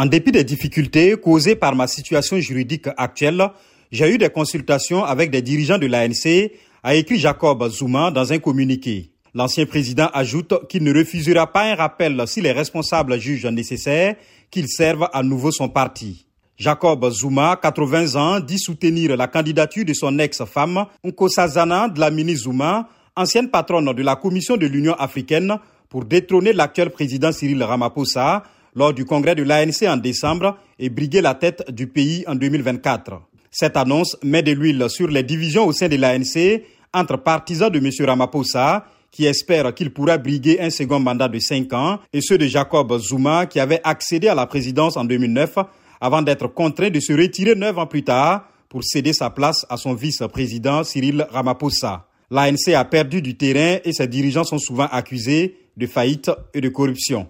En dépit des difficultés causées par ma situation juridique actuelle, j'ai eu des consultations avec des dirigeants de l'ANC, a écrit Jacob Zuma dans un communiqué. L'ancien président ajoute qu'il ne refusera pas un rappel si les responsables jugent nécessaire qu'il serve à nouveau son parti. Jacob Zuma, 80 ans, dit soutenir la candidature de son ex-femme, Nkosazana Dlamini Zuma, ancienne patronne de la Commission de l'Union africaine, pour détrôner l'actuel président Cyril Ramaphosa lors du congrès de l'ANC en décembre et briguer la tête du pays en 2024. Cette annonce met de l'huile sur les divisions au sein de l'ANC entre partisans de M. Ramaphosa qui espèrent qu'il pourra briguer un second mandat de cinq ans, et ceux de Jacob Zuma, qui avait accédé à la présidence en 2009 avant d'être contraint de se retirer neuf ans plus tard pour céder sa place à son vice-président Cyril Ramaphosa. L'ANC a perdu du terrain et ses dirigeants sont souvent accusés de faillite et de corruption.